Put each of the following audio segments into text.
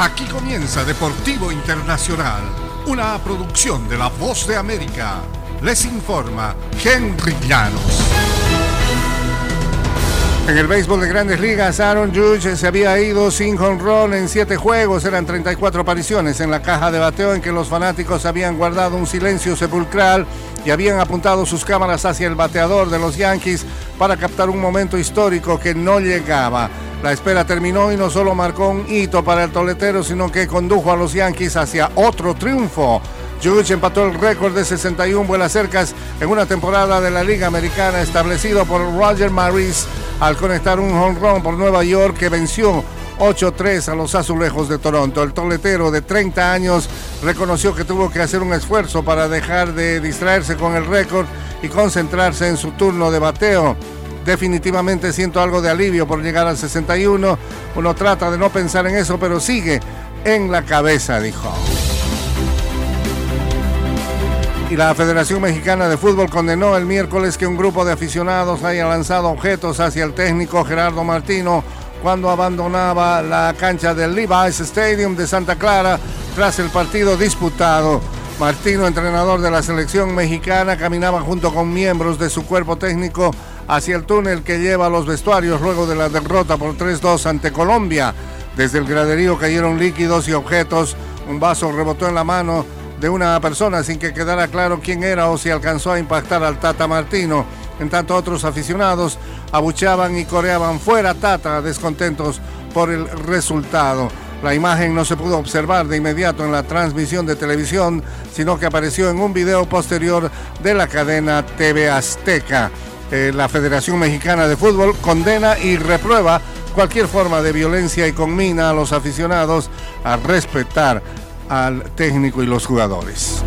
Aquí comienza Deportivo Internacional, una producción de La Voz de América. Les informa Henry Llanos. En el béisbol de grandes ligas, Aaron Judge se había ido sin jonrón en siete juegos. Eran 34 apariciones en la caja de bateo en que los fanáticos habían guardado un silencio sepulcral y habían apuntado sus cámaras hacia el bateador de los Yankees para captar un momento histórico que no llegaba. La espera terminó y no solo marcó un hito para el toletero, sino que condujo a los Yankees hacia otro triunfo. Judge empató el récord de 61 vuelas cercas en una temporada de la Liga Americana establecido por Roger Maris al conectar un home run por Nueva York que venció 8-3 a los azulejos de Toronto. El toletero de 30 años reconoció que tuvo que hacer un esfuerzo para dejar de distraerse con el récord y concentrarse en su turno de bateo. Definitivamente siento algo de alivio por llegar al 61. Uno trata de no pensar en eso, pero sigue en la cabeza, dijo. Y la Federación Mexicana de Fútbol condenó el miércoles que un grupo de aficionados haya lanzado objetos hacia el técnico Gerardo Martino cuando abandonaba la cancha del Levi's Stadium de Santa Clara tras el partido disputado. Martino, entrenador de la selección mexicana, caminaba junto con miembros de su cuerpo técnico hacia el túnel que lleva a los vestuarios luego de la derrota por 3-2 ante Colombia. Desde el graderío cayeron líquidos y objetos. Un vaso rebotó en la mano de una persona sin que quedara claro quién era o si alcanzó a impactar al Tata Martino. En tanto otros aficionados abucheaban y coreaban fuera Tata, descontentos por el resultado. La imagen no se pudo observar de inmediato en la transmisión de televisión, sino que apareció en un video posterior de la cadena TV Azteca. Eh, la Federación Mexicana de Fútbol condena y reprueba cualquier forma de violencia y conmina a los aficionados a respetar al técnico y los jugadores.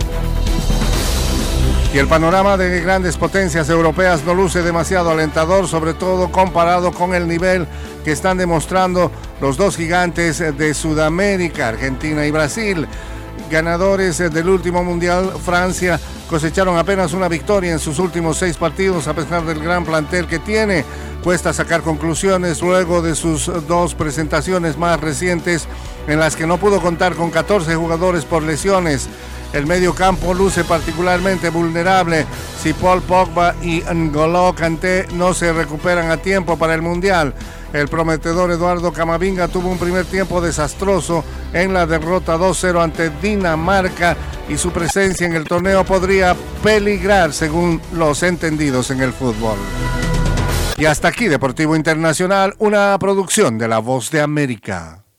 Y el panorama de grandes potencias europeas no luce demasiado alentador, sobre todo comparado con el nivel que están demostrando los dos gigantes de Sudamérica, Argentina y Brasil. Ganadores del último Mundial, Francia cosecharon apenas una victoria en sus últimos seis partidos a pesar del gran plantel que tiene. Cuesta sacar conclusiones luego de sus dos presentaciones más recientes en las que no pudo contar con 14 jugadores por lesiones. El medio campo luce particularmente vulnerable si Paul Pogba y N'Golo Kanté no se recuperan a tiempo para el Mundial. El prometedor Eduardo Camavinga tuvo un primer tiempo desastroso en la derrota 2-0 ante Dinamarca y su presencia en el torneo podría peligrar según los entendidos en el fútbol. Y hasta aquí Deportivo Internacional, una producción de La Voz de América.